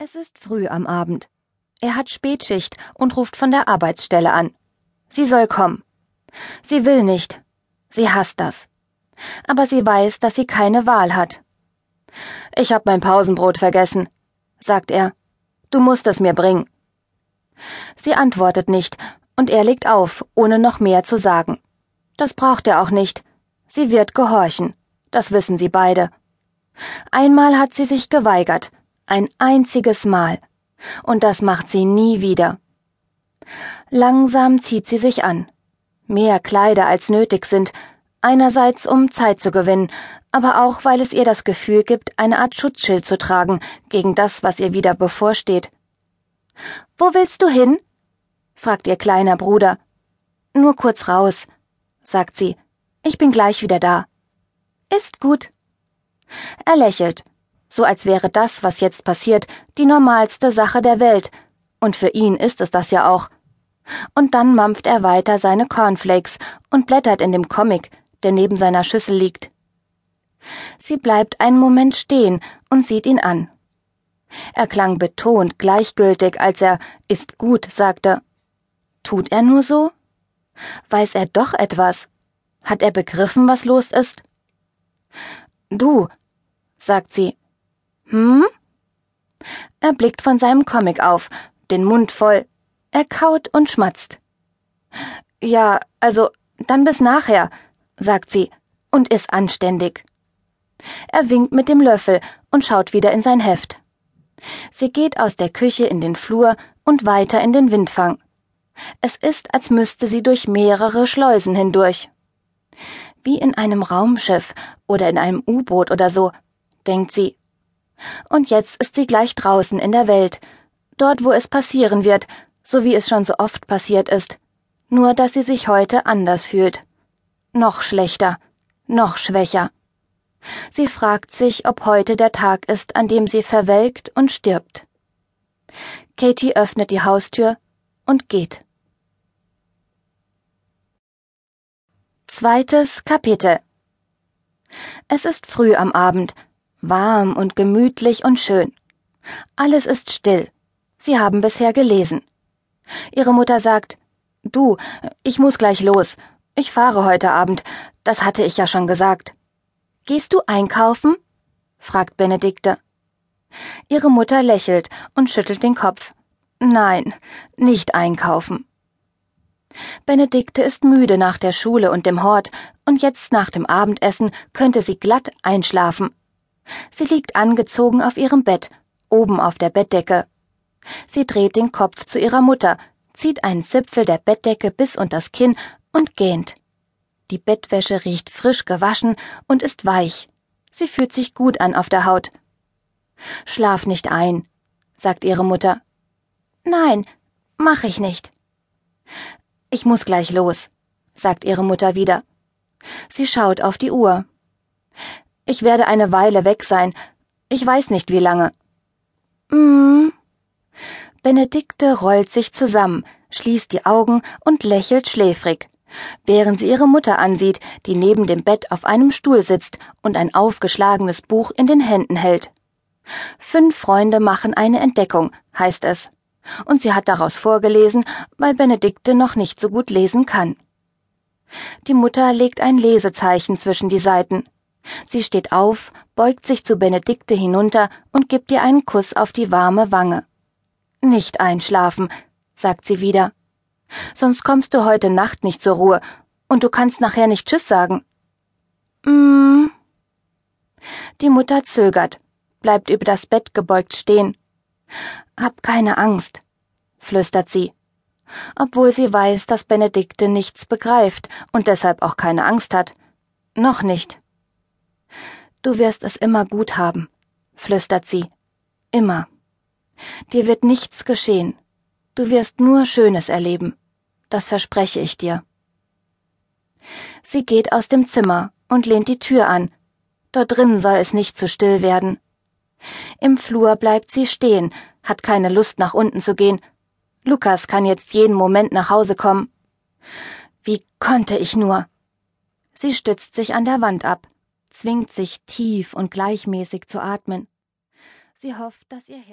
Es ist früh am Abend. Er hat Spätschicht und ruft von der Arbeitsstelle an. Sie soll kommen. Sie will nicht. Sie hasst das. Aber sie weiß, dass sie keine Wahl hat. Ich hab mein Pausenbrot vergessen, sagt er. Du musst es mir bringen. Sie antwortet nicht, und er legt auf, ohne noch mehr zu sagen. Das braucht er auch nicht. Sie wird gehorchen. Das wissen sie beide. Einmal hat sie sich geweigert, ein einziges Mal. Und das macht sie nie wieder. Langsam zieht sie sich an. Mehr Kleider als nötig sind, einerseits um Zeit zu gewinnen, aber auch weil es ihr das Gefühl gibt, eine Art Schutzschild zu tragen gegen das, was ihr wieder bevorsteht. Wo willst du hin? fragt ihr kleiner Bruder. Nur kurz raus, sagt sie. Ich bin gleich wieder da. Ist gut. Er lächelt, so als wäre das, was jetzt passiert, die normalste Sache der Welt, und für ihn ist es das ja auch. Und dann mampft er weiter seine Cornflakes und blättert in dem Comic, der neben seiner Schüssel liegt. Sie bleibt einen Moment stehen und sieht ihn an. Er klang betont gleichgültig, als er ist gut sagte. Tut er nur so? Weiß er doch etwas? Hat er begriffen, was los ist? Du, sagt sie. Hm? Er blickt von seinem Comic auf, den Mund voll. Er kaut und schmatzt. Ja, also, dann bis nachher, sagt sie und ist anständig. Er winkt mit dem Löffel und schaut wieder in sein Heft. Sie geht aus der Küche in den Flur und weiter in den Windfang. Es ist, als müsste sie durch mehrere Schleusen hindurch. Wie in einem Raumschiff oder in einem U-Boot oder so, denkt sie. Und jetzt ist sie gleich draußen in der Welt, dort wo es passieren wird, so wie es schon so oft passiert ist, nur dass sie sich heute anders fühlt. Noch schlechter, noch schwächer. Sie fragt sich, ob heute der Tag ist, an dem sie verwelkt und stirbt. Katie öffnet die Haustür und geht. Zweites Kapitel Es ist früh am Abend, warm und gemütlich und schön. Alles ist still. Sie haben bisher gelesen. Ihre Mutter sagt, Du, ich muss gleich los. Ich fahre heute Abend. Das hatte ich ja schon gesagt. Gehst du einkaufen? fragt Benedikte. Ihre Mutter lächelt und schüttelt den Kopf. Nein, nicht einkaufen. Benedikte ist müde nach der Schule und dem Hort, und jetzt nach dem Abendessen könnte sie glatt einschlafen. Sie liegt angezogen auf ihrem Bett, oben auf der Bettdecke. Sie dreht den Kopf zu ihrer Mutter, zieht einen Zipfel der Bettdecke bis unters Kinn und gähnt. Die Bettwäsche riecht frisch gewaschen und ist weich. Sie fühlt sich gut an auf der Haut. Schlaf nicht ein, sagt ihre Mutter. Nein, mach ich nicht. Ich muss gleich los, sagt ihre Mutter wieder. Sie schaut auf die Uhr. Ich werde eine Weile weg sein. Ich weiß nicht wie lange. Mm. Benedikte rollt sich zusammen, schließt die Augen und lächelt schläfrig, während sie ihre Mutter ansieht, die neben dem Bett auf einem Stuhl sitzt und ein aufgeschlagenes Buch in den Händen hält. Fünf Freunde machen eine Entdeckung, heißt es. Und sie hat daraus vorgelesen, weil Benedikte noch nicht so gut lesen kann. Die Mutter legt ein Lesezeichen zwischen die Seiten. Sie steht auf, beugt sich zu Benedikte hinunter und gibt ihr einen Kuss auf die warme Wange. Nicht einschlafen, sagt sie wieder. Sonst kommst du heute Nacht nicht zur Ruhe und du kannst nachher nicht Tschüss sagen. Mm. Die Mutter zögert, bleibt über das Bett gebeugt stehen. Hab keine Angst, flüstert sie, obwohl sie weiß, dass Benedikte nichts begreift und deshalb auch keine Angst hat. Noch nicht. Du wirst es immer gut haben, flüstert sie. Immer. Dir wird nichts geschehen. Du wirst nur Schönes erleben. Das verspreche ich dir. Sie geht aus dem Zimmer und lehnt die Tür an. Dort drinnen soll es nicht zu still werden. Im Flur bleibt sie stehen, hat keine Lust nach unten zu gehen. Lukas kann jetzt jeden Moment nach Hause kommen. Wie konnte ich nur? Sie stützt sich an der Wand ab zwingt sich tief und gleichmäßig zu atmen. Sie hofft, dass ihr Herz